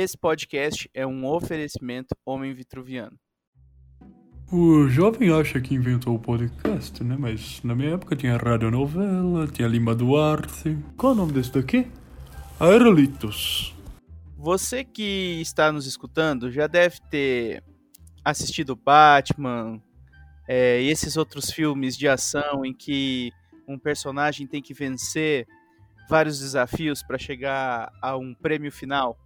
Esse podcast é um oferecimento Homem Vitruviano. O jovem acha que inventou o podcast, né? Mas na minha época tinha radionovela, tinha Lima Duarte. Qual é o nome desse daqui? Aerolitos. Você que está nos escutando já deve ter assistido Batman é, e esses outros filmes de ação em que um personagem tem que vencer vários desafios para chegar a um prêmio final.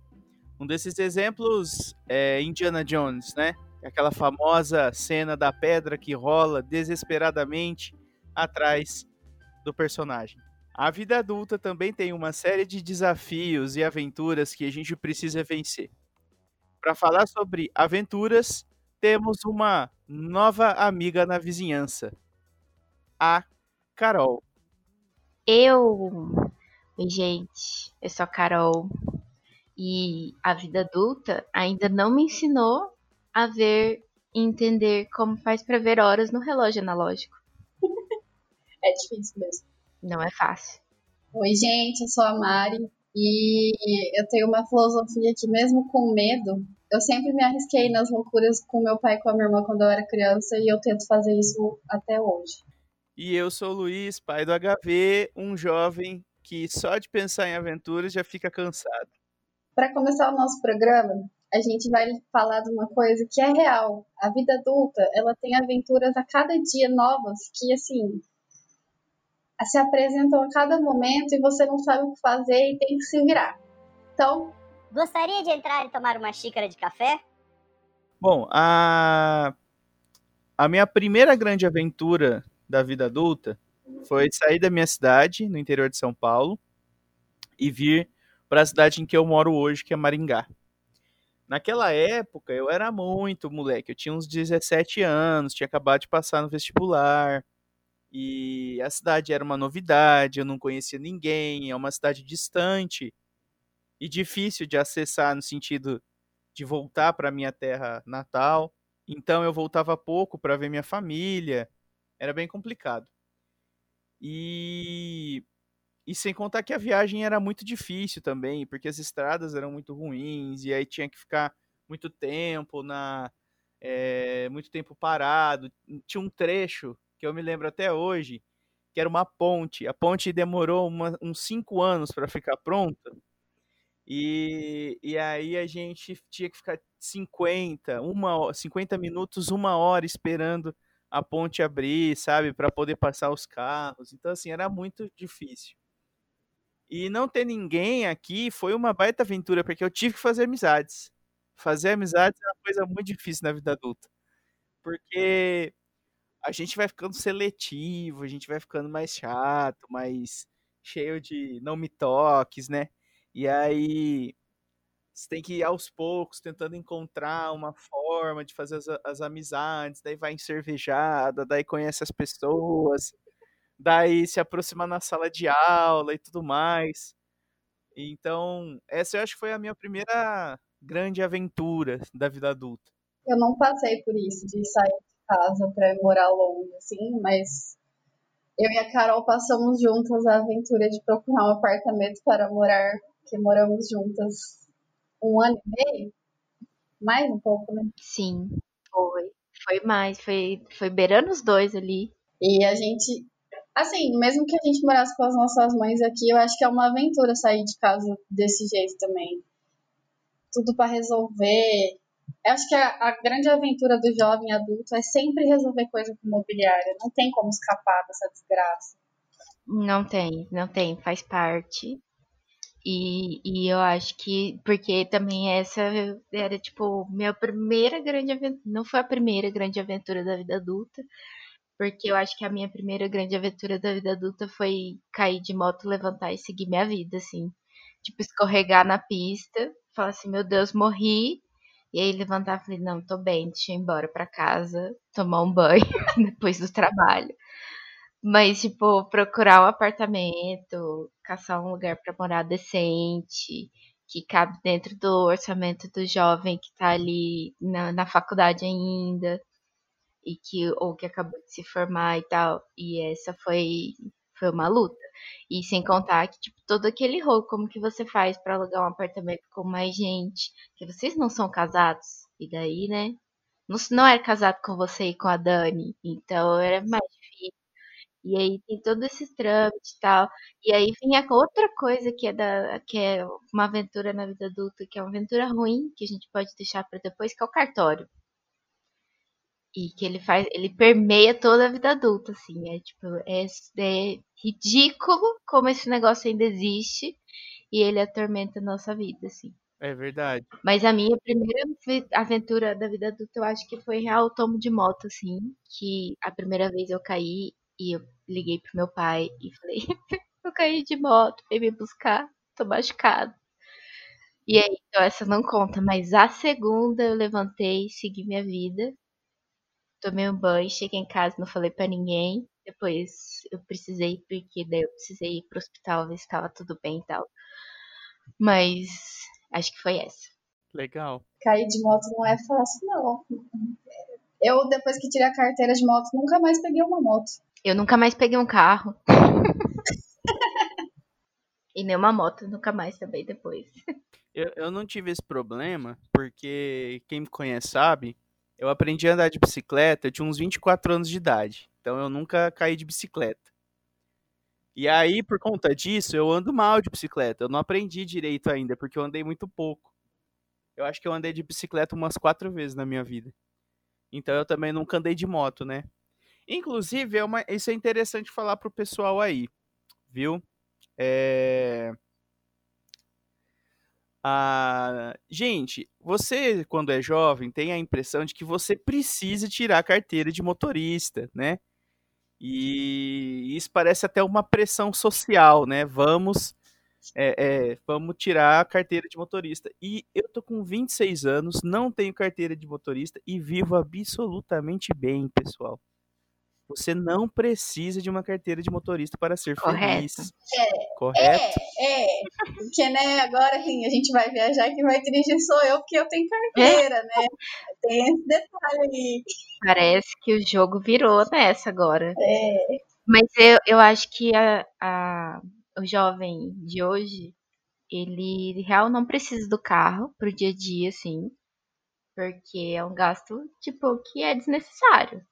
Um desses exemplos é Indiana Jones, né? Aquela famosa cena da pedra que rola desesperadamente atrás do personagem. A vida adulta também tem uma série de desafios e aventuras que a gente precisa vencer. Para falar sobre aventuras, temos uma nova amiga na vizinhança, a Carol. Eu. Oi, gente. Eu sou a Carol. E a vida adulta ainda não me ensinou a ver e entender como faz para ver horas no relógio analógico. é difícil mesmo. Não é fácil. Oi, gente, eu sou a Mari e eu tenho uma filosofia que, mesmo com medo, eu sempre me arrisquei nas loucuras com meu pai e com a minha irmã quando eu era criança e eu tento fazer isso até hoje. E eu sou o Luiz, pai do HV, um jovem que só de pensar em aventuras já fica cansado. Para começar o nosso programa, a gente vai falar de uma coisa que é real. A vida adulta, ela tem aventuras a cada dia novas que, assim, se apresentam a cada momento e você não sabe o que fazer e tem que se virar. Então. Gostaria de entrar e tomar uma xícara de café? Bom, a, a minha primeira grande aventura da vida adulta foi sair da minha cidade, no interior de São Paulo, e vir para a cidade em que eu moro hoje, que é Maringá. Naquela época, eu era muito moleque, eu tinha uns 17 anos, tinha acabado de passar no vestibular, e a cidade era uma novidade, eu não conhecia ninguém, é uma cidade distante e difícil de acessar no sentido de voltar para minha terra natal. Então eu voltava pouco para ver minha família, era bem complicado. E e sem contar que a viagem era muito difícil também, porque as estradas eram muito ruins e aí tinha que ficar muito tempo na é, muito tempo parado. Tinha um trecho que eu me lembro até hoje, que era uma ponte. A ponte demorou uma, uns cinco anos para ficar pronta. E, e aí a gente tinha que ficar 50, uma, 50 minutos, uma hora esperando a ponte abrir, sabe, para poder passar os carros. Então, assim, era muito difícil. E não ter ninguém aqui foi uma baita aventura, porque eu tive que fazer amizades. Fazer amizades é uma coisa muito difícil na vida adulta. Porque a gente vai ficando seletivo, a gente vai ficando mais chato, mais cheio de não me toques, né? E aí você tem que ir aos poucos tentando encontrar uma forma de fazer as, as amizades, daí vai em cervejada, daí conhece as pessoas, daí se aproxima na sala de aula e tudo mais. Então, essa eu acho que foi a minha primeira grande aventura da vida adulta. Eu não passei por isso, de sair casa para morar longe, assim, mas eu e a Carol passamos juntas a aventura de procurar um apartamento para morar, que moramos juntas um ano e meio, mais um pouco, né? Sim, foi. Foi mais, foi, foi beirando os dois ali. E a gente, assim, mesmo que a gente morasse com as nossas mães aqui, eu acho que é uma aventura sair de casa desse jeito também. Tudo para resolver, eu acho que a, a, grande aventura do jovem adulto é sempre resolver coisa com imobiliária. Não tem como escapar dessa desgraça. Não tem, não tem, faz parte. E, e eu acho que, porque também essa era tipo minha primeira grande aventura, não foi a primeira grande aventura da vida adulta, porque eu acho que a minha primeira grande aventura da vida adulta foi cair de moto, levantar e seguir minha vida, assim. Tipo, escorregar na pista, falar assim, meu Deus, morri, e aí levantar e falei, não, tô bem, deixa eu ir embora pra casa, tomar um banho depois do trabalho. Mas, tipo, procurar um apartamento, caçar um lugar para morar decente, que cabe dentro do orçamento do jovem que tá ali na, na faculdade ainda, e que, ou que acabou de se formar e tal. E essa foi, foi uma luta. E sem contar que, tipo, todo aquele rolo, como que você faz para alugar um apartamento com mais gente? Que vocês não são casados. E daí, né? Não, não era casado com você e com a Dani. Então era mais difícil. E aí tem todos esses trâmites e tal. E aí vinha outra coisa que é, da, que é uma aventura na vida adulta, que é uma aventura ruim, que a gente pode deixar para depois, que é o cartório. E que ele faz, ele permeia toda a vida adulta, assim. É tipo, é, é ridículo como esse negócio ainda existe e ele atormenta a nossa vida, assim. É verdade. Mas a minha primeira aventura da vida adulta, eu acho que foi real tomo de moto, assim. Que a primeira vez eu caí e eu liguei pro meu pai e falei: Eu caí de moto, vem me buscar, tô machucado. E aí, então essa não conta, mas a segunda eu levantei, segui minha vida, tomei um banho, cheguei em casa, não falei para ninguém. Depois eu precisei, porque daí eu precisei ir pro hospital ver se tava tudo bem e tal. Mas acho que foi essa. Legal. Cair de moto não é fácil, não. Eu, depois que tirei a carteira de moto, nunca mais peguei uma moto. Eu nunca mais peguei um carro. e nem uma moto, nunca mais também depois. Eu, eu não tive esse problema, porque quem me conhece sabe, eu aprendi a andar de bicicleta, eu tinha uns 24 anos de idade. Então eu nunca caí de bicicleta. E aí, por conta disso, eu ando mal de bicicleta. Eu não aprendi direito ainda, porque eu andei muito pouco. Eu acho que eu andei de bicicleta umas quatro vezes na minha vida. Então eu também nunca andei de moto, né? Inclusive, é uma, isso é interessante falar pro pessoal aí, viu? É... Ah, gente, você, quando é jovem, tem a impressão de que você precisa tirar a carteira de motorista, né? E isso parece até uma pressão social, né? Vamos, é, é, vamos tirar a carteira de motorista. E eu tô com 26 anos, não tenho carteira de motorista e vivo absolutamente bem, pessoal. Você não precisa de uma carteira de motorista para ser Correto. feliz. É, Correto? É, é. Porque, né, agora assim, a gente vai viajar e quem vai dirigir sou eu, porque eu tenho carteira, né? Tem esse detalhe aí. Parece que o jogo virou nessa agora. É. Mas eu, eu acho que a, a, o jovem de hoje, ele real não precisa do carro pro dia a dia, assim. Porque é um gasto, tipo, que é desnecessário.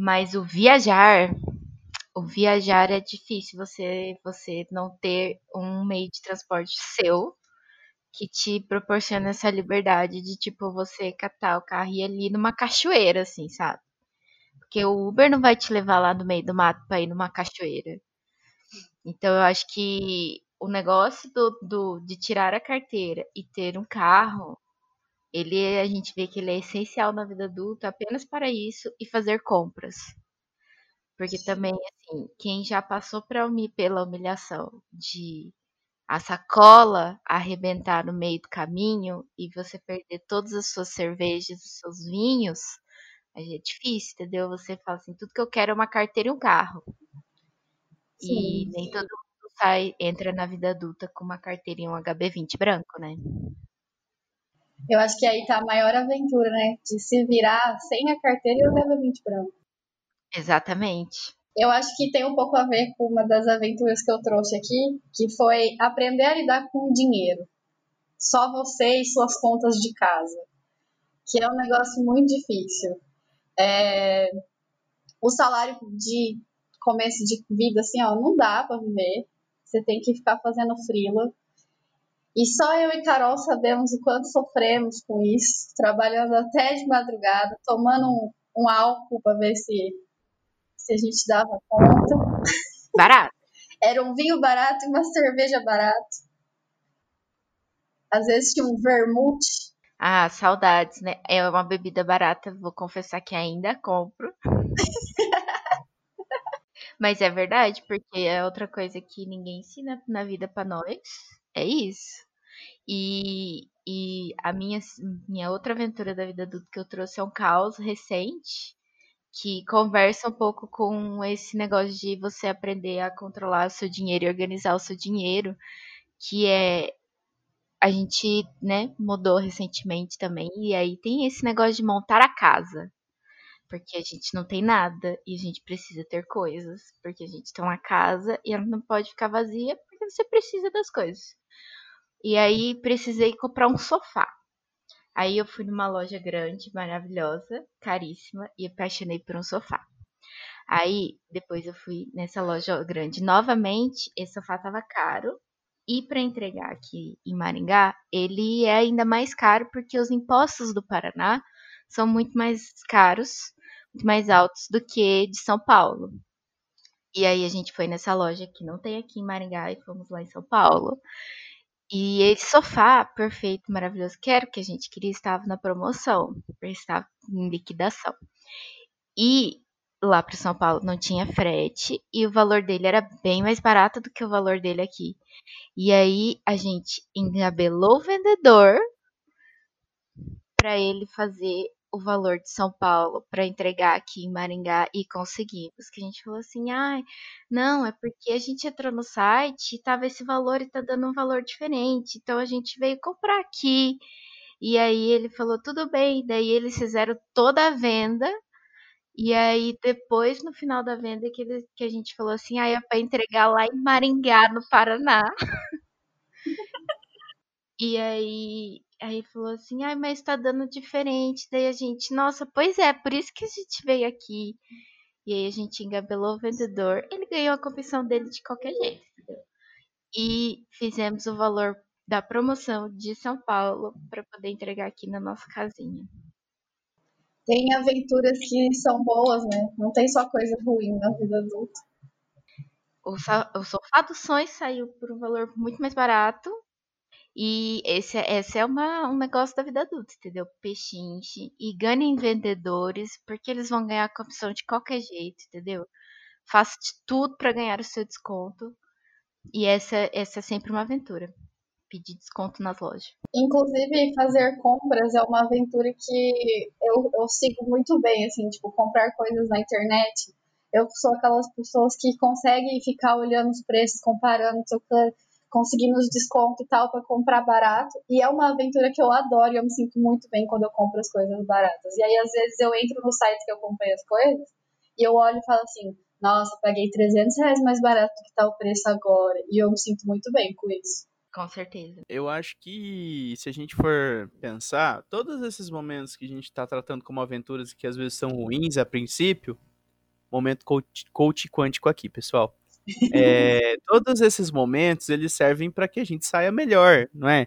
Mas o viajar, o viajar é difícil você você não ter um meio de transporte seu que te proporciona essa liberdade de tipo você catar o carro e ir ali numa cachoeira assim, sabe? Porque o Uber não vai te levar lá no meio do mato para ir numa cachoeira. Então eu acho que o negócio do, do, de tirar a carteira e ter um carro ele a gente vê que ele é essencial na vida adulta apenas para isso e fazer compras. Porque também, assim, quem já passou pra, pela humilhação de a sacola arrebentar no meio do caminho e você perder todas as suas cervejas, os seus vinhos, aí é difícil, entendeu? Você fala assim, tudo que eu quero é uma carteira e um carro. e Sim, nem sim. todo mundo sai, entra na vida adulta com uma carteira e um HB20 branco, né? Eu acho que aí tá a maior aventura, né? De se virar sem a carteira e o HB20 branco. Exatamente. Eu acho que tem um pouco a ver com uma das aventuras que eu trouxe aqui, que foi aprender a lidar com o dinheiro. Só você e suas contas de casa. Que é um negócio muito difícil. É, O salário de começo de vida, assim, ó, não dá pra viver. Você tem que ficar fazendo frila. E só eu e Carol sabemos o quanto sofremos com isso, trabalhando até de madrugada, tomando um, um álcool para ver se, se a gente dava conta. Barato. Era um vinho barato e uma cerveja barata. Às vezes tinha um vermute. Ah, saudades, né? É uma bebida barata, vou confessar que ainda compro. Mas é verdade, porque é outra coisa que ninguém ensina na vida pra nós. É isso. E, e a minha, minha outra aventura da vida adulta que eu trouxe é um caos recente que conversa um pouco com esse negócio de você aprender a controlar o seu dinheiro e organizar o seu dinheiro, que é a gente, né, mudou recentemente também, e aí tem esse negócio de montar a casa. Porque a gente não tem nada e a gente precisa ter coisas, porque a gente tem uma casa e ela não pode ficar vazia porque você precisa das coisas. E aí precisei comprar um sofá. Aí eu fui numa loja grande, maravilhosa, caríssima e apaixonei por um sofá. Aí depois eu fui nessa loja grande novamente, esse sofá tava caro. E para entregar aqui em Maringá, ele é ainda mais caro porque os impostos do Paraná são muito mais caros, muito mais altos do que de São Paulo. E aí a gente foi nessa loja que não tem aqui em Maringá e fomos lá em São Paulo. E esse sofá perfeito, maravilhoso, que era o que a gente queria, estava na promoção, estava em liquidação. E lá para São Paulo não tinha frete e o valor dele era bem mais barato do que o valor dele aqui. E aí a gente engabelou o vendedor para ele fazer o valor de São Paulo para entregar aqui em Maringá e conseguimos. Que a gente falou assim: ai, não, é porque a gente entrou no site e tava esse valor e tá dando um valor diferente. Então a gente veio comprar aqui. E aí ele falou: tudo bem. Daí eles fizeram toda a venda. E aí depois, no final da venda, que, ele, que a gente falou assim: ah, é para entregar lá em Maringá, no Paraná. e aí Aí falou assim, ai, mas tá dando diferente. Daí a gente, nossa, pois é, por isso que a gente veio aqui. E aí a gente engabelou o vendedor. Ele ganhou a comissão dele de qualquer jeito, entendeu? E fizemos o valor da promoção de São Paulo para poder entregar aqui na nossa casinha. Tem aventuras que são boas, né? Não tem só coisa ruim na vida adulta. O, o sofá dos sonhos saiu por um valor muito mais barato e esse, é, esse é uma, um negócio da vida adulta, entendeu? Pechinche. E ganhem vendedores, porque eles vão ganhar a comissão de qualquer jeito, entendeu? Faça de tudo para ganhar o seu desconto. E essa, essa é sempre uma aventura. Pedir desconto nas lojas. Inclusive, fazer compras é uma aventura que eu, eu sigo muito bem, assim, tipo, comprar coisas na internet. Eu sou aquelas pessoas que conseguem ficar olhando os preços, comparando, trocando conseguindo os descontos e tal para comprar barato. E é uma aventura que eu adoro e eu me sinto muito bem quando eu compro as coisas baratas. E aí, às vezes, eu entro no site que eu comprei as coisas e eu olho e falo assim: nossa, paguei 300 reais mais barato do que tá o preço agora. E eu me sinto muito bem com isso. Com certeza. Eu acho que se a gente for pensar, todos esses momentos que a gente está tratando como aventuras que às vezes são ruins a princípio, momento coach, coach quântico aqui, pessoal. É, todos esses momentos eles servem para que a gente saia melhor, não é?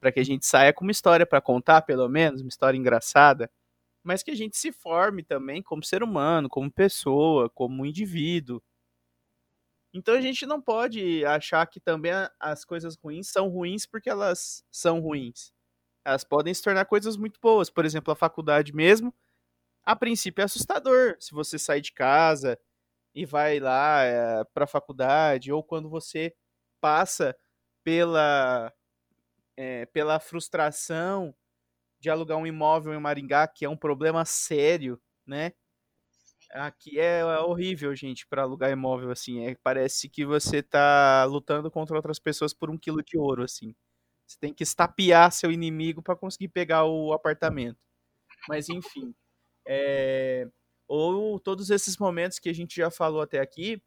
Para que a gente saia com uma história para contar, pelo menos, uma história engraçada, mas que a gente se forme também como ser humano, como pessoa, como indivíduo. Então a gente não pode achar que também as coisas ruins são ruins porque elas são ruins. Elas podem se tornar coisas muito boas. Por exemplo, a faculdade mesmo, a princípio é assustador. Se você sai de casa, e vai lá é, eh, para a faculdade, ou quando você passa pela, é, pela frustração de alugar um imóvel em Maringá, que é um problema sério, né? Aqui é, é horrível, gente, para alugar imóvel assim. É, parece que você tá lutando contra outras pessoas por um quilo de ouro, assim. Você tem que estapear seu inimigo para conseguir pegar o apartamento. Mas enfim, é, ou todos esses momentos que a gente já falou até aqui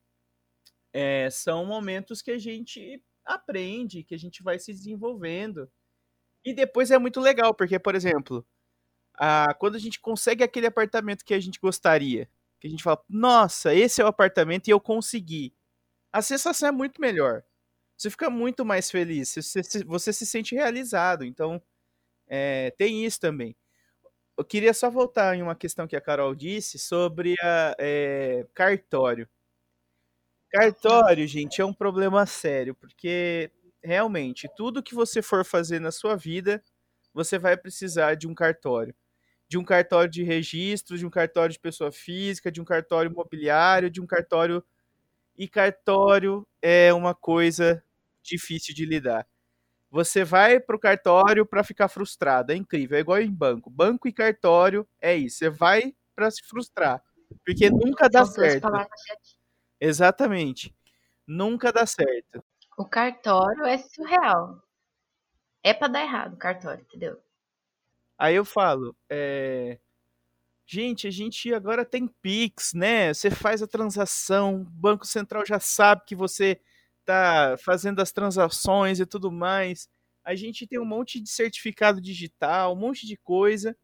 é, são momentos que a gente aprende, que a gente vai se desenvolvendo. E depois é muito legal, porque, por exemplo, a, quando a gente consegue aquele apartamento que a gente gostaria, que a gente fala, nossa, esse é o apartamento e eu consegui. A sensação é muito melhor. Você fica muito mais feliz, você, você se sente realizado. Então, é, tem isso também eu queria só voltar em uma questão que a Carol disse sobre a, é, cartório. Cartório, gente, é um problema sério, porque realmente tudo que você for fazer na sua vida, você vai precisar de um cartório. De um cartório de registro, de um cartório de pessoa física, de um cartório imobiliário, de um cartório. E cartório é uma coisa difícil de lidar. Você vai pro cartório para ficar frustrado. É incrível. É igual em banco. Banco e cartório é isso. Você vai para se frustrar. Porque nunca dá certo. Exatamente. Nunca dá certo. O cartório é surreal. É para dar errado o cartório, entendeu? Aí eu falo, é... Gente, a gente agora tem Pix, né? Você faz a transação, o Banco Central já sabe que você tá fazendo as transações e tudo mais. A gente tem um monte de certificado digital, um monte de coisa,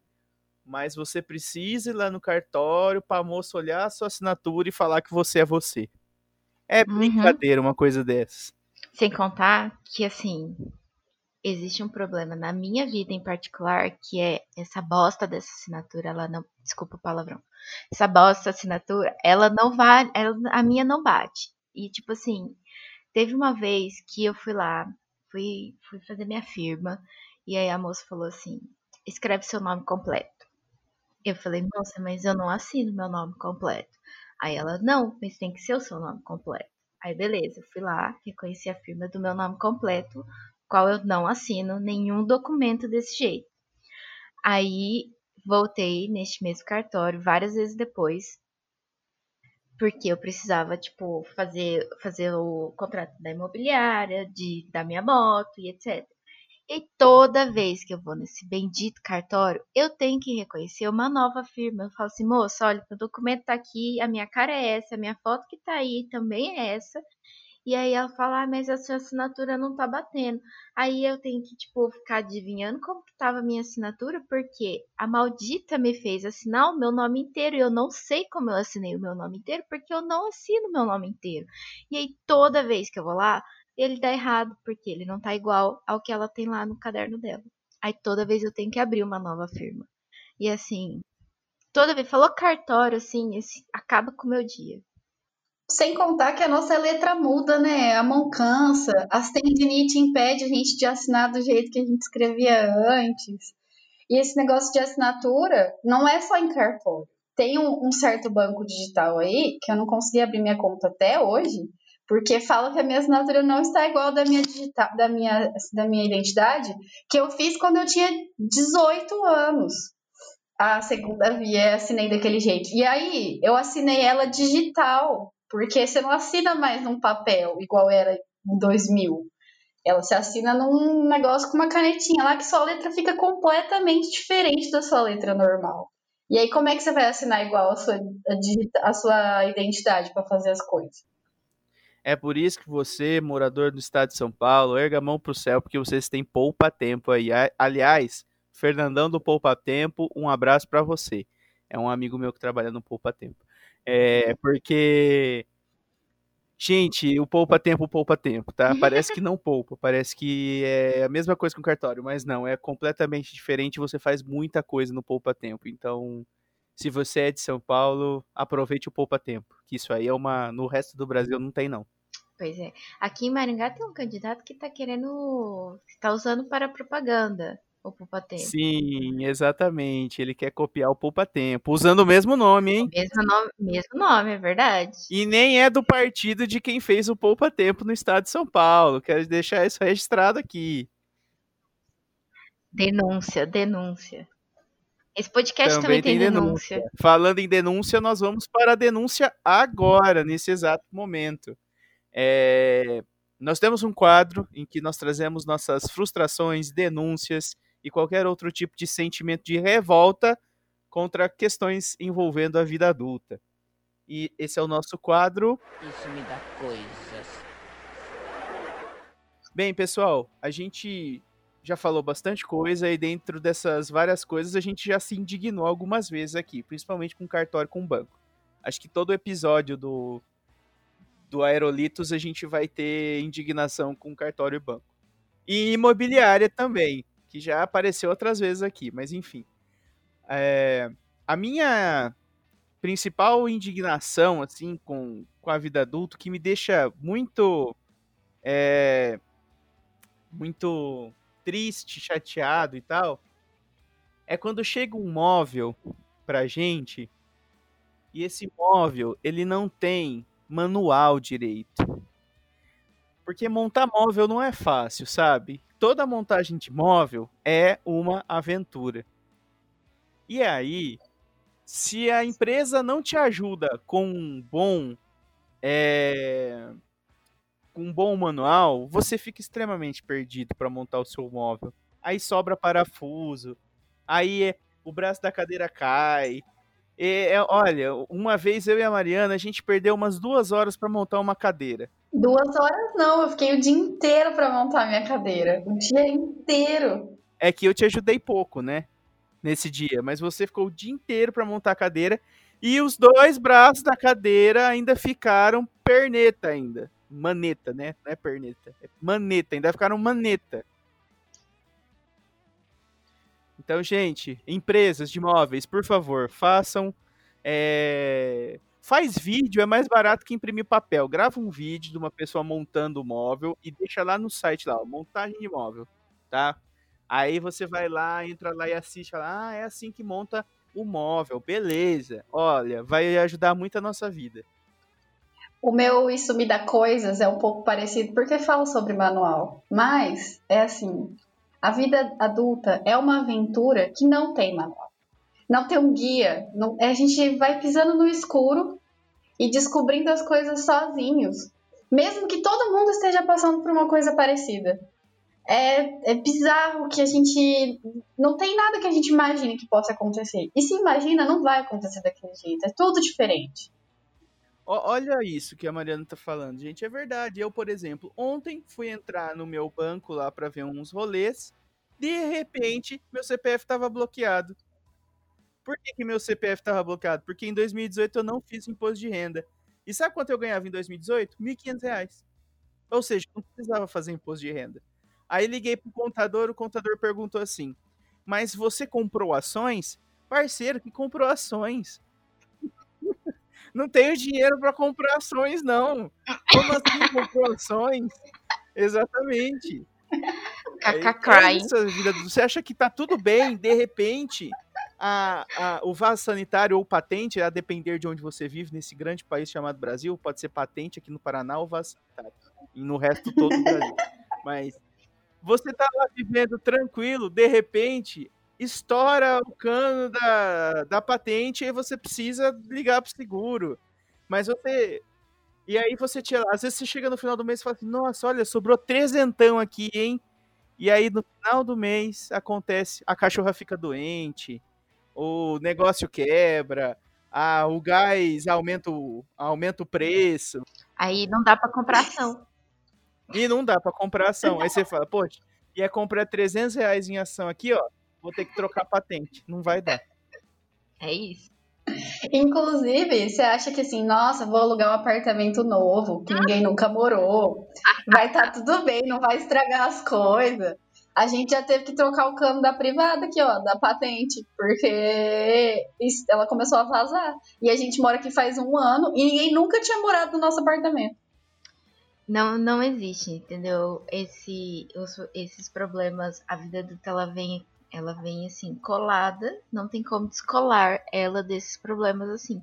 mas você precisa ir lá no cartório para moça olhar a sua assinatura e falar que você é você. É Uhum. brincadeira uma coisa dessas. Sem contar que, assim, existe um problema na minha vida em particular, que é essa bosta dessa assinatura, ela não. Desculpa o palavrão. Essa bosta assinatura, ela não vale. ela- a minha não bate. E, tipo assim, teve uma vez que eu fui lá, fui, fui fazer minha firma, e aí a moça falou assim: escreve seu nome completo. Eu falei, moça, mas eu não assino meu nome completo. Aí ela, não, mas tem que ser o seu nome completo. Aí beleza, eu fui lá, reconheci a firma do meu nome completo, qual eu não assino nenhum documento desse jeito. Aí voltei neste mesmo cartório várias vezes depois, porque eu precisava, tipo, fazer, fazer o contrato da imobiliária, de, da minha moto e etc. E toda vez que eu vou nesse bendito cartório, eu tenho que reconhecer uma nova firma. Eu falo assim, moça, olha, meu documento tá aqui, a minha cara é essa, a minha foto que tá aí também é essa. E aí ela fala, ah, mas a sua assinatura não tá batendo. Aí eu tenho que, tipo, ficar adivinhando como que tava a minha assinatura, porque a maldita me fez assinar o meu nome inteiro e eu não sei como eu assinei o meu nome inteiro, porque eu não assino o meu nome inteiro. E aí toda vez que eu vou lá, ele dá errado, porque ele não tá igual ao que ela tem lá no caderno dela. Aí toda vez eu tenho que abrir uma nova firma. E assim, toda vez, falou cartório, assim, esse, acaba com o meu dia. Sem contar que a nossa letra muda, né? A mão cansa, as tendinite impede a gente de assinar do jeito que a gente escrevia antes. E esse negócio de assinatura não é só em cartório. Tem um, um certo banco digital aí que eu não consegui abrir minha conta até hoje, porque fala que a minha assinatura não está igual da minha digital, da minha, da minha identidade, que eu fiz quando eu tinha 18 anos. A segunda via assinei daquele jeito. E aí eu assinei ela digital, porque você não assina mais num papel igual era em 2000. Ela se assina num negócio com uma canetinha lá que sua letra fica completamente diferente da sua letra normal. E aí, como é que você vai assinar igual a sua, a a sua identidade para fazer as coisas? É por isso que você, morador do estado de São Paulo, erga a mão pro céu, porque vocês têm poupa-tempo aí. Aliás, Fernandão do Poupa-Tempo, um abraço pra você. É um amigo meu que trabalha no Poupa-Tempo. É, porque... Gente, o poupa-tempo, poupa-tempo, tá? Parece que não poupa, parece que é a mesma coisa com o cartório, mas não, é completamente diferente, você faz muita coisa no poupa-tempo. Então, se você é de São Paulo, aproveite o poupa-tempo, que isso aí é uma... No resto do Brasil não tem, não. Pois é. Aqui em Maringá tem um candidato que tá querendo. tá usando para propaganda o Poupa Tempo. Sim, exatamente. Ele quer copiar o Poupa Tempo, usando o mesmo nome, hein? Mesmo nome, mesmo nome, é verdade. E nem é do partido de quem fez o Poupa Tempo no estado de São Paulo. Quero deixar isso registrado aqui. Denúncia, denúncia. Esse podcast também, tem, denúncia. Falando em denúncia, nós vamos para a denúncia agora, nesse exato momento. É, Nós temos um quadro em que nós trazemos nossas frustrações, denúncias e qualquer outro tipo de sentimento de revolta contra questões envolvendo a vida adulta. E esse é o nosso quadro. Isso me dá coisas. Bem, pessoal, a gente já falou bastante coisa e dentro dessas várias coisas a gente já se indignou algumas vezes aqui, principalmente com cartório com banco. Acho que todo episódio do do Aerolitos a gente vai ter indignação com cartório e banco. E imobiliária também, que já apareceu outras vezes aqui, mas enfim. É, a minha principal indignação, assim, com, com a vida adulta, que me deixa muito. é, muito triste, chateado e tal, é quando chega um móvel pra gente e esse móvel ele não tem manual direito. Porque montar móvel não é fácil, sabe? Toda montagem de móvel é uma aventura. E aí, se a empresa não te ajuda com um bom é, com um bom manual, você fica extremamente perdido para montar o seu móvel. Aí sobra parafuso, aí é- o braço da cadeira cai, É, é, olha, uma vez eu e a Mariana, a gente perdeu umas duas horas para montar uma cadeira. Duas horas não, eu fiquei o dia inteiro para montar minha cadeira. O dia inteiro. É que eu te ajudei pouco, né? Nesse dia, mas você ficou o dia inteiro para montar a cadeira e os dois braços da cadeira ainda ficaram perneta ainda. Maneta, né? Não é perneta, é maneta, ainda ficaram maneta. Então, gente, empresas de móveis, por favor, façam. É... Faz vídeo, é mais barato que imprimir papel. Grava um vídeo de uma pessoa montando o móvel e deixa lá no site lá, ó, montagem de móvel, tá? Aí você vai lá, entra lá e assiste, fala, ah, é assim que monta o móvel, beleza. Olha, vai ajudar muito a nossa vida. O meu Isso Me Dá Coisas é um pouco parecido porque fala sobre manual. Mas é assim: a vida adulta é uma aventura que não tem manual. Não tem um guia. Não, a gente vai pisando no escuro e descobrindo as coisas sozinhos. Mesmo que todo mundo esteja passando por uma coisa parecida é, é bizarro que a gente. Não tem nada que a gente imagine que possa acontecer. E se imagina, não vai acontecer daquele jeito. É tudo diferente. Olha isso que a Mariana tá falando, gente. É verdade. Eu, por exemplo, ontem fui entrar no meu banco lá para ver uns rolês. De repente, meu CPF estava bloqueado. Por que, que meu CPF estava bloqueado? Porque em 2018 eu não fiz imposto de renda. E sabe quanto eu ganhava em 2018? R$ 1.500. Ou seja, não precisava fazer imposto de renda. Aí liguei pro contador, o contador perguntou assim: Mas você comprou ações? Parceiro, que comprou ações? Não tenho dinheiro para comprar ações, não. Como assim comprou ações? Exatamente. É você acha que tá tudo bem, de repente, a, a, o vaso sanitário ou patente, a depender de onde você vive, nesse grande país chamado Brasil, pode ser patente aqui no Paraná ou vaso sanitário. E no resto todo do Brasil. Mas você tá lá vivendo tranquilo, de repente estoura o cano da, da patente e você precisa ligar pro seguro. Mas você. E aí você tira. Às vezes você chega no final do mês e fala assim, nossa, olha, sobrou trezentão aqui, hein? E aí no final do mês acontece, a cachorra fica doente, o negócio quebra, a, o gás aumenta o, aumenta o preço. Aí não dá para comprar ação. E não dá para comprar ação. Aí você fala, poxa, ia comprar 300 reais em ação aqui, ó, vou ter que trocar patente. Não vai dar. É isso. Inclusive, você acha que assim, nossa, vou alugar um apartamento novo, que ninguém nunca morou, vai estar tá tudo bem, não vai estragar as coisas. A gente já teve que trocar o cano da privada aqui, ó, da patente, porque ela começou a vazar. E a gente mora aqui faz um ano e ninguém nunca tinha morado no nosso apartamento não, não existe, entendeu? Esse, os, esses problemas, a vida adulta ela vem, ela vem assim, colada, não tem como descolar ela desses problemas assim.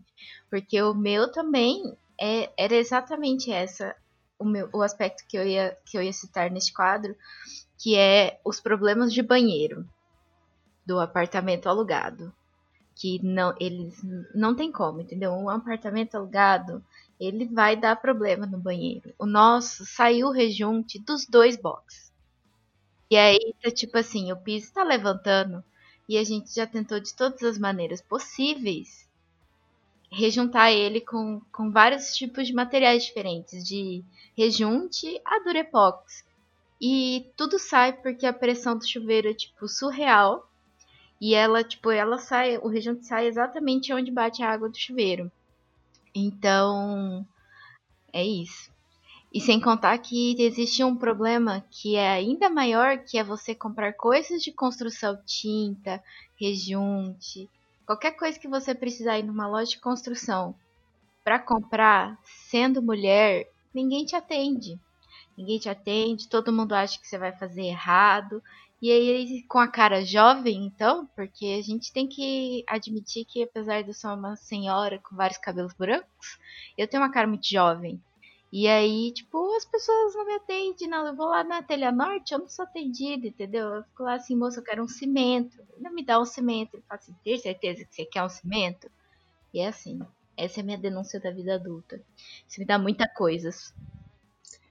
Porque o meu também é, era exatamente essa, o, meu, o aspecto que eu, ia, que eu ia citar neste quadro, que é os problemas de banheiro do apartamento alugado. Que não, eles não tem como, entendeu? Um apartamento alugado ele vai dar problema no banheiro. O nosso saiu rejunte dos dois boxes. E aí, tá tipo assim, o piso tá levantando e a gente já tentou de todas as maneiras possíveis rejuntar ele com, com vários tipos de materiais diferentes, de rejunte a durepox. E tudo sai porque a pressão do chuveiro é tipo surreal. E ela, tipo, ela sai, o rejunte sai exatamente onde bate a água do chuveiro. Então, é isso. E sem contar que existe um problema que é ainda maior, que é você comprar coisas de construção, tinta, rejunte, qualquer coisa que você precisar ir numa loja de construção para comprar, sendo mulher, ninguém te atende. Ninguém te atende, todo mundo acha que você vai fazer errado. E aí, com a cara jovem, então, porque a gente tem que admitir que, apesar de eu ser uma senhora com vários cabelos brancos, eu tenho uma cara muito jovem. E aí, tipo, as pessoas não me atendem, não. Eu vou lá na Telha Norte, eu não sou atendida, entendeu? Eu fico lá assim, moça, eu quero um cimento. Não me dá um cimento. Ele fala assim, tem certeza que você quer um cimento? E é assim. Essa é a minha denúncia da vida adulta. Isso me dá muita coisas.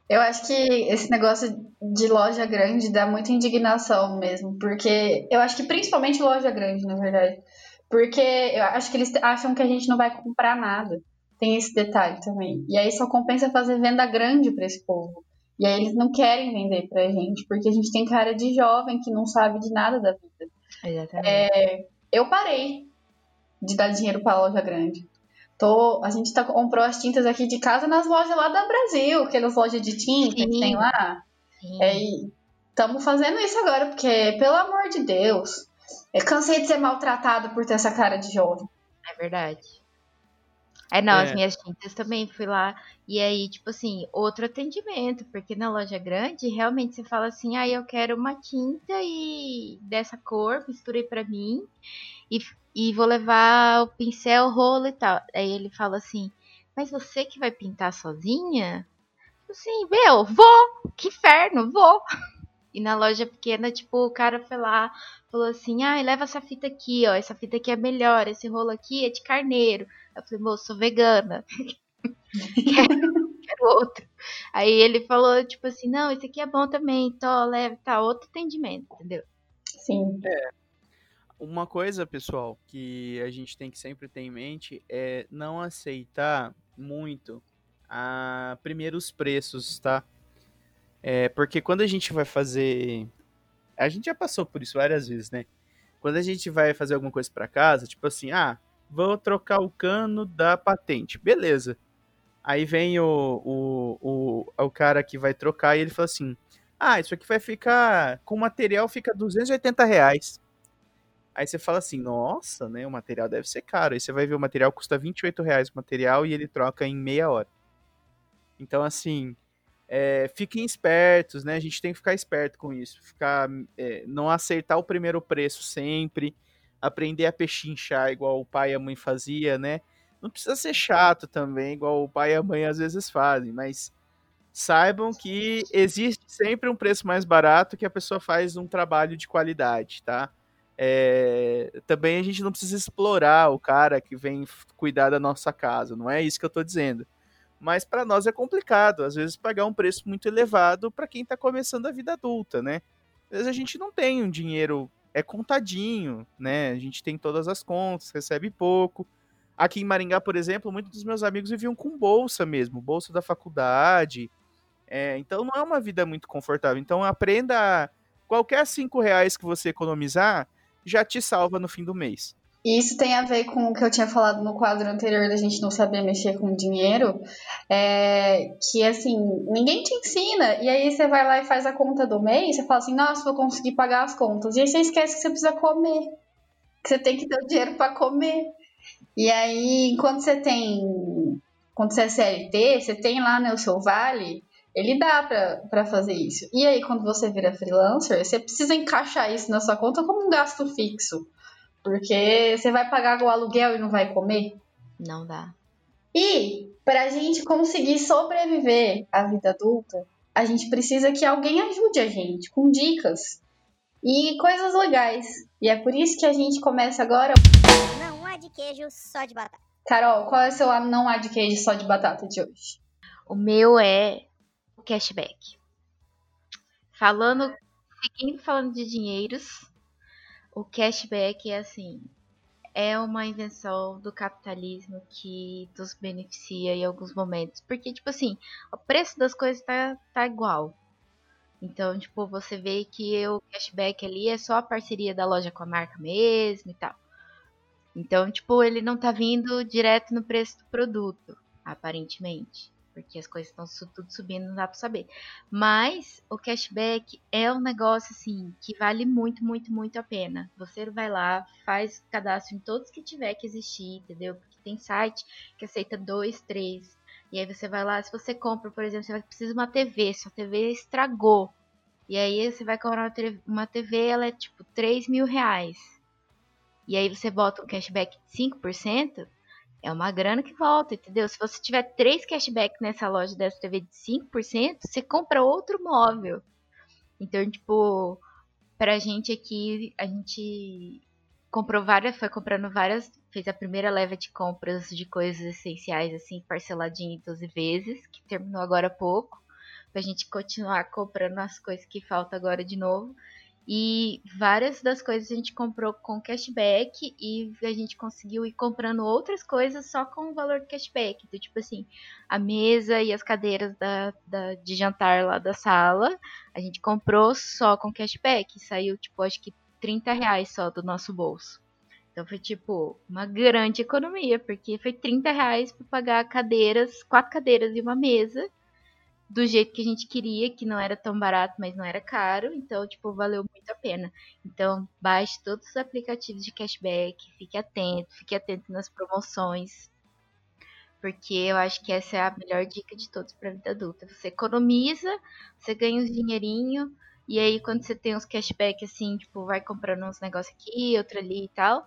Eu acho que esse negócio de loja grande dá muita indignação mesmo, porque eu acho que principalmente loja grande, na verdade. Porque eu acho que eles acham que a gente não vai comprar nada. Tem esse detalhe também. E aí só compensa fazer venda grande para esse povo. E aí eles não querem vender pra gente, porque a gente tem cara de jovem que não sabe de nada da vida. Exatamente. É, eu parei de dar dinheiro pra loja grande. Tô, a gente tá, comprou as tintas aqui de casa nas lojas lá da Brasil, aquelas lojas de tinta que Sim. tem lá. Sim. É, estamos fazendo isso agora, porque, pelo amor de Deus, eu cansei de ser maltratado por ter essa cara de jovem. É verdade. É, não, as É. minhas tintas também fui lá. E aí, tipo assim, outro atendimento, porque na loja grande, realmente você fala assim, ah, eu quero uma tinta e dessa cor, misturei pra mim, e, e vou levar o pincel, o rolo e tal. Aí ele fala assim, mas você que vai pintar sozinha? Assim, meu, vou! Que inferno, vou! E na loja pequena, tipo, o cara foi lá, falou assim, ah, leva essa fita aqui, ó, essa fita aqui é melhor, esse rolo aqui é de carneiro. Eu falei, moço, sou vegana. quero, quero outro. Aí ele falou, tipo assim, não, esse aqui é bom também, tô, leve, tá, outro atendimento, entendeu? Sim. Uma coisa, pessoal, que a gente tem que sempre ter em mente é não aceitar muito a primeiros preços, tá? É, porque quando a gente vai fazer. A gente já passou por isso várias vezes, né? Quando a gente vai fazer alguma coisa pra casa, tipo assim, ah, vou trocar o cano da patente. Beleza. Aí vem o, o, o, o cara que vai trocar e ele fala assim: Ah, isso aqui vai ficar. Com material fica 280 reais. Aí você fala assim, nossa, né? O material deve ser caro. Aí você vai ver o material custa 28 reais o material e ele troca em meia hora. Então, assim, é, fiquem espertos, né? A gente tem que ficar esperto com isso. Ficar, é, não acertar o primeiro preço sempre. Aprender a pechinchar igual o pai e a mãe fazia, né? Não precisa ser chato também, igual o pai e a mãe às vezes fazem, mas saibam que existe sempre um preço mais barato que a pessoa faz um trabalho de qualidade, tá? É, também a gente não precisa explorar o cara que vem cuidar da nossa casa, não é isso que eu tô dizendo. Mas para nós é complicado, às vezes pagar um preço muito elevado para quem tá começando a vida adulta, né? Às vezes a gente não tem um dinheiro, é contadinho, né? A gente tem todas as contas, recebe pouco. Aqui em Maringá, por exemplo, muitos dos meus amigos viviam com bolsa mesmo, bolsa da faculdade. É, então não é uma vida muito confortável. Então aprenda qualquer cinco reais que você economizar já te salva no fim do mês. E isso tem a ver com o que eu tinha falado no quadro anterior da gente não saber mexer com dinheiro, é, que assim, ninguém te ensina, e aí você vai lá e faz a conta do mês, você fala assim, nossa, vou conseguir pagar as contas, e aí você esquece que você precisa comer, que você tem que ter o dinheiro para comer. E aí, enquanto você tem, quando você é CLT, você tem lá né, o seu vale, ele dá pra fazer isso. E aí, quando você vira freelancer, você precisa encaixar isso na sua conta como um gasto fixo. Porque você vai pagar o aluguel e não vai comer. Não dá. E pra gente conseguir sobreviver à vida adulta, a gente precisa que alguém ajude a gente com dicas e coisas legais. E é por isso que a gente começa agora. Não há de queijo, só de batata. Carol, qual é o seu não há de queijo só de batata de hoje? O meu é o cashback. Falando, seguindo falando de dinheiros, o cashback é assim, é uma invenção do capitalismo que nos beneficia em alguns momentos. Porque, tipo assim, o preço das coisas tá, tá igual. Então, tipo, você vê que o cashback ali é só a parceria da loja com a marca mesmo e tal. Então, tipo, ele não tá vindo direto no preço do produto, aparentemente. Porque as coisas estão tudo subindo, não dá pra saber. Mas o cashback é um negócio, assim, que vale muito, muito, muito a pena. Você vai lá, faz cadastro em todos que tiver que existir, entendeu? Porque tem site que aceita dois, três. E aí você vai lá, se você compra, por exemplo, você precisa de uma TV, sua TV estragou. E aí você vai comprar uma TV ela é tipo 3 mil reais. E aí você bota um cashback de 5%, é uma grana que volta, entendeu? Se você tiver três cashback nessa loja dessa TV de 5%, você compra outro móvel. Então, tipo, pra gente aqui, a gente comprou várias, foi comprando várias, fez a primeira leva de compras de coisas essenciais, assim, parceladinho em 12 vezes, que terminou agora há pouco, pra gente continuar comprando as coisas que faltam agora de novo. E várias das coisas a gente comprou com cashback e a gente conseguiu ir comprando outras coisas só com o valor do cashback. Então, tipo assim, a mesa e as cadeiras da, da, de jantar lá da sala, a gente comprou só com cashback. Saiu, tipo, acho que 30 reais só do nosso bolso. Então foi tipo uma grande economia, porque foi 30 reais para pagar cadeiras, quatro cadeiras e uma mesa do jeito que a gente queria, que não era tão barato, mas não era caro, então, tipo, valeu muito a pena. Então, baixe todos os aplicativos de cashback, fique atento, fique atento nas promoções, porque eu acho que essa é a melhor dica de todos para a vida adulta. Você economiza, você ganha uns dinheirinho, e aí quando você tem uns cashback assim, tipo, vai comprando uns negócios aqui, outro ali e tal,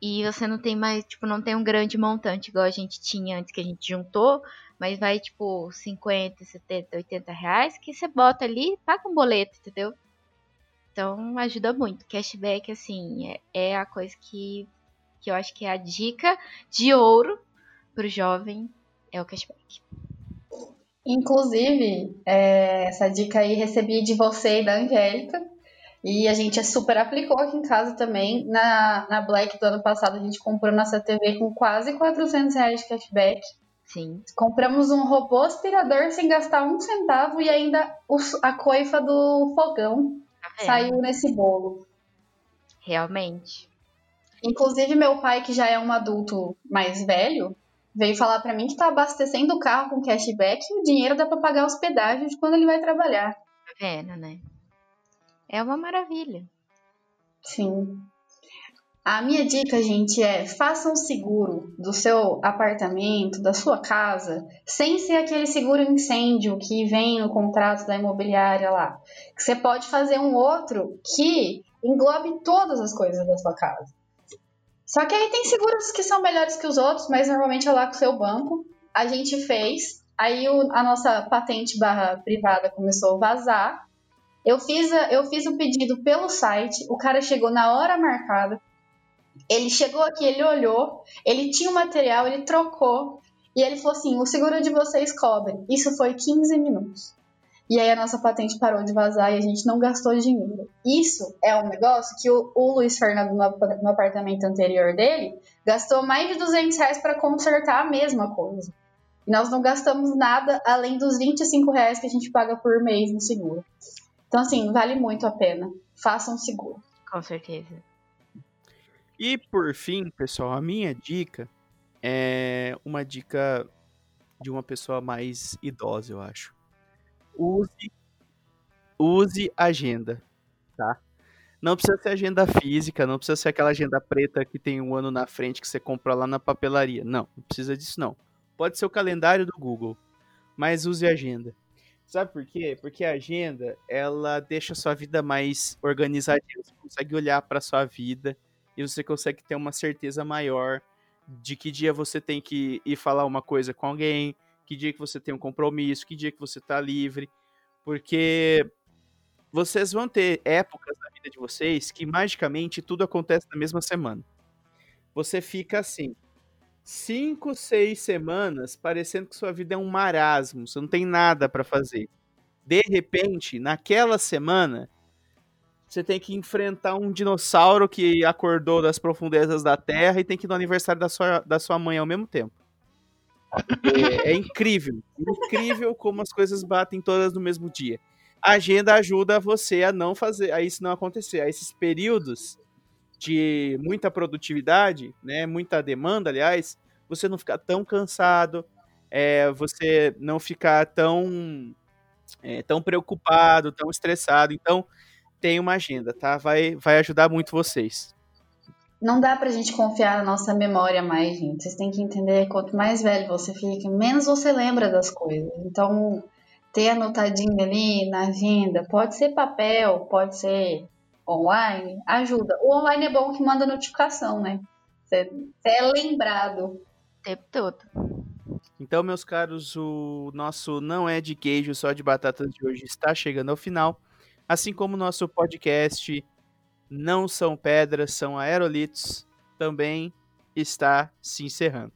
e você não tem mais, tipo, não tem um grande montante igual a gente tinha antes que a gente juntou, mas vai tipo 50, 70, 80 reais que você bota ali, paga um boleto, entendeu? Então ajuda muito. Cashback, assim, é, é a coisa que, que eu acho que é a dica de ouro pro jovem, é o cashback. Inclusive, é, essa dica aí recebi de você e da Angélica. E a gente super aplicou aqui em casa também. Na, na Black do ano passado, a gente comprou nossa TV com quase 400 reais de cashback. Sim. Compramos um robô aspirador sem gastar um centavo e ainda a coifa do fogão Tá saiu nesse bolo. Realmente. Inclusive, meu pai, que já é um adulto mais velho, veio falar para mim que tá abastecendo o carro com cashback e o dinheiro dá para pagar hospedagem de quando ele vai trabalhar. Tá vendo, né? É uma maravilha. Sim. A minha dica, gente, é faça um seguro do seu apartamento, da sua casa, sem ser aquele seguro incêndio que vem no contrato da imobiliária lá. Você pode fazer um outro que englobe todas as coisas da sua casa. Só que aí tem seguros que são melhores que os outros, mas normalmente é lá com o seu banco. A gente fez, aí o, a nossa patente barra privada começou a vazar. Eu fiz, a, eu fiz o pedido pelo site, o cara chegou na hora marcada. Ele chegou aqui, ele olhou, ele tinha o material, ele trocou. E ele falou assim: o seguro de vocês cobre. Isso foi 15 minutos. E aí a nossa patente parou de vazar e a gente não gastou dinheiro. Isso é um negócio que o, o Luiz Fernando, no, no, apartamento anterior dele, gastou mais de 200 reais para consertar a mesma coisa. E nós não gastamos nada além dos 25 reais que a gente paga por mês no seguro. Então, assim, vale muito a pena. Façam um seguro. Com certeza. E por fim, pessoal, a minha dica é uma dica de uma pessoa mais idosa, eu acho. Use, use agenda, tá? Não precisa ser agenda física, não precisa ser aquela agenda preta que tem um ano na frente que você compra lá na papelaria. Não, não precisa disso não. Pode ser o calendário do Google, mas use agenda. Sabe por quê? Porque a agenda, ela deixa a sua vida mais organizadinha. Você consegue olhar para sua vida e você consegue ter uma certeza maior de que dia você tem que ir falar uma coisa com alguém, que dia que você tem um compromisso, que dia que você tá livre, porque vocês vão ter épocas na vida de vocês que magicamente tudo acontece na mesma semana. Você fica assim, cinco, seis semanas parecendo que sua vida é um marasmo, você não tem nada para fazer. De repente, naquela semana, você tem que enfrentar um dinossauro que acordou das profundezas da Terra e tem que ir no aniversário da sua, da sua mãe ao mesmo tempo. É, é incrível. Incrível como as coisas batem todas no mesmo dia. A agenda ajuda você a não fazer, a isso não acontecer. A esses períodos de muita produtividade, né, muita demanda, aliás, você não ficar tão cansado, é, você não ficar tão, é, tão preocupado, tão estressado. Então, tem uma agenda, tá? Vai, vai ajudar muito vocês. Não dá pra gente confiar na nossa memória mais, gente. Vocês têm que entender, quanto mais velho você fica, menos você lembra das coisas. Então, ter anotadinho ali na agenda, pode ser papel, pode ser online, ajuda. O online é bom que manda notificação, né? Você, você é lembrado. O tempo todo. Então, meus caros, o nosso Não É de Queijo, só de Batatas de hoje está chegando ao final. Assim como nosso podcast Não São Pedras, São Aerolitos, também está se encerrando.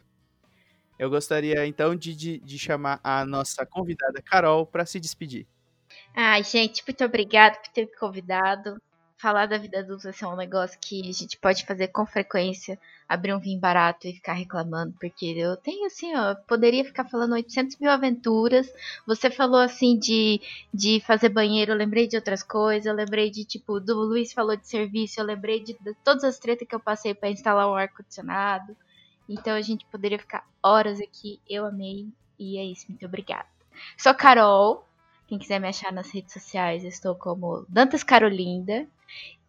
Eu gostaria então de, de, de chamar a nossa convidada Carol para se despedir. Ai, gente, muito obrigada por ter me convidado. Falar da vida adulta ser um negócio que a gente pode fazer com frequência, abrir um vinho barato e ficar reclamando, porque eu tenho assim, ó, poderia ficar falando 800 mil aventuras. Você falou assim de, de fazer banheiro, eu lembrei de outras coisas, eu lembrei de tipo, do Luiz falou de serviço, eu lembrei de, de todas as tretas que eu passei para instalar um ar-condicionado. Então a gente poderia ficar horas aqui, eu amei, e é isso, muito obrigada. Sou Carol, quem quiser me achar nas redes sociais, estou como Dantas Carolinda.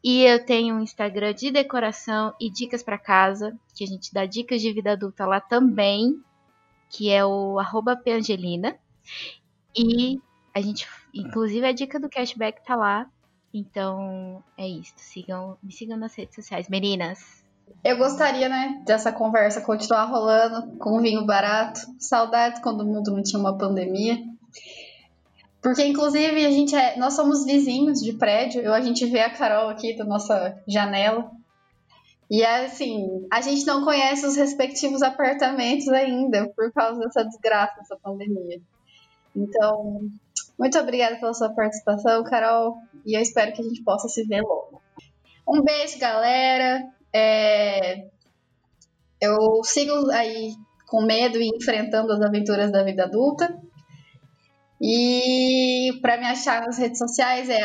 E eu tenho um Instagram de decoração e dicas para casa, que a gente dá dicas de vida adulta lá também, que é o Pangelina. E a gente, inclusive a dica do cashback tá lá. Então é isso. Sigam, me sigam nas redes sociais, meninas. Eu gostaria, né, dessa conversa continuar rolando com vinho barato. Saudades quando o mundo não tinha uma pandemia. Porque, inclusive, a gente é, nós somos vizinhos de prédio. Eu, a gente vê a Carol aqui da nossa janela. E, assim, a gente não conhece os respectivos apartamentos ainda por causa dessa desgraça, dessa pandemia. Então, muito obrigada pela sua participação, Carol. E eu espero que a gente possa se ver logo. Um beijo, galera. É... Eu sigo aí com medo e enfrentando as aventuras da vida adulta. E para me achar nas redes sociais é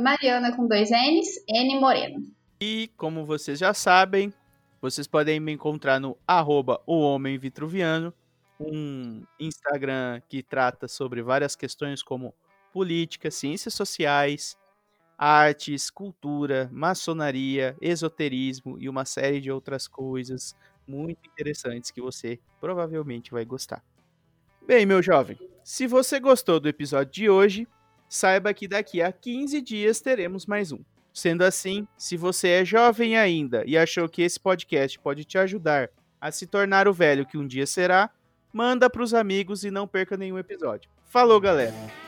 Mariana com dois N's, N Moreno. E como vocês já sabem, vocês podem me encontrar no arroba o Homem Vitruviano, um Instagram que trata sobre várias questões como política, ciências sociais, artes, cultura, maçonaria, esoterismo e uma série de outras coisas muito interessantes que você provavelmente vai gostar. Bem, meu jovem, se você gostou do episódio de hoje, saiba que daqui a 15 dias teremos mais um. Sendo assim, se você é jovem ainda e achou que esse podcast pode te ajudar a se tornar o velho que um dia será, manda para os amigos e não perca nenhum episódio. Falou, galera!